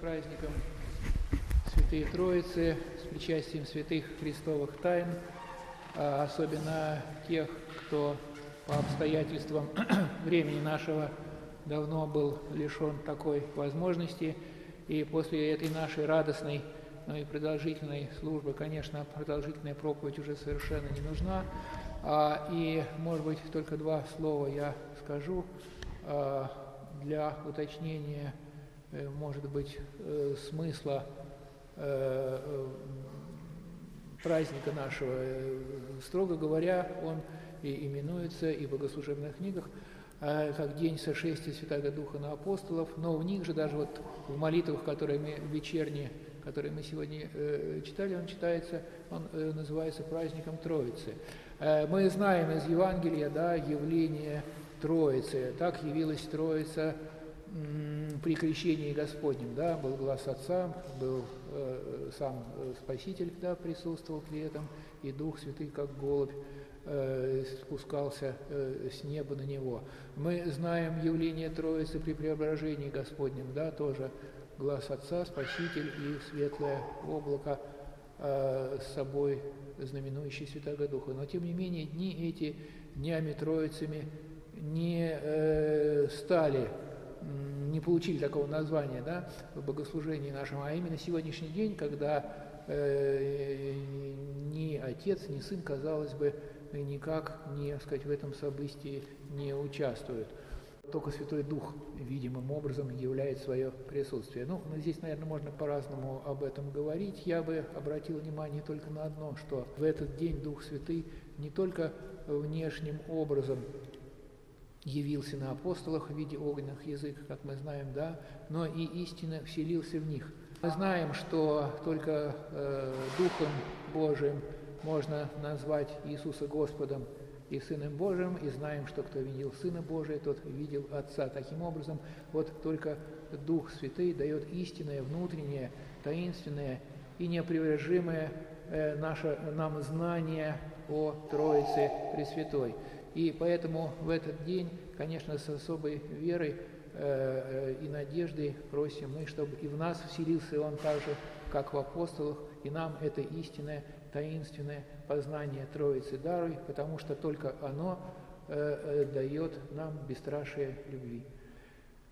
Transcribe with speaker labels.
Speaker 1: праздником Святые Троицы, с причастием святых христовых тайн, а особенно тех, кто по обстоятельствам времени нашего давно был лишен такой возможности. И после этой нашей радостной, но и продолжительной службы, конечно, продолжительная проповедь уже совершенно не нужна. А, и, может быть, только два слова я скажу а, для уточнения может быть, э, смысла э, праздника нашего. Строго говоря, он и именуется и в богослужебных книгах как День сошествия Святого Духа на апостолов, но в них же даже вот в молитвах, которые мы вечерние, которые мы сегодня читали, он читается, он называется праздником Троицы. Мы знаем из Евангелия, да, явление Троицы. Так явилась Троица при крещении Господнем, да, был глаз Отца, был э, сам э, Спаситель, да, присутствовал при этом, и Дух Святый, как голубь, э, спускался э, с неба на него. Мы знаем явление Троицы при преображении Господнем, да, тоже глаз Отца, Спаситель и светлое облако э, с собой знаменующий Святого Духа. Но, тем не менее, дни эти днями Троицами не э, стали не получили такого названия да, в богослужении нашем, а именно сегодняшний день, когда э, ни отец, ни сын, казалось бы, никак не, сказать, в этом событии не участвуют. Только Святой Дух видимым образом являет свое присутствие. Ну, здесь, наверное, можно по-разному об этом говорить. Я бы обратил внимание только на одно, что в этот день Дух Святый не только внешним образом явился на апостолах в виде огненных языков, как мы знаем, да, но и истинно вселился в них. Мы знаем, что только э, Духом Божиим можно назвать Иисуса Господом и Сыном Божиим, и знаем, что кто видел Сына Божия, тот видел Отца. Таким образом, вот только Дух Святый дает истинное, внутреннее, таинственное и неопривержимое э, наше, нам знание о Троице Пресвятой. И поэтому в этот день, конечно, с особой верой э, э, и надеждой просим мы, чтобы и в нас вселился Он так же, как в апостолах, и нам это истинное, таинственное познание Троицы даруй, потому что только оно э, дает нам бесстрашие любви.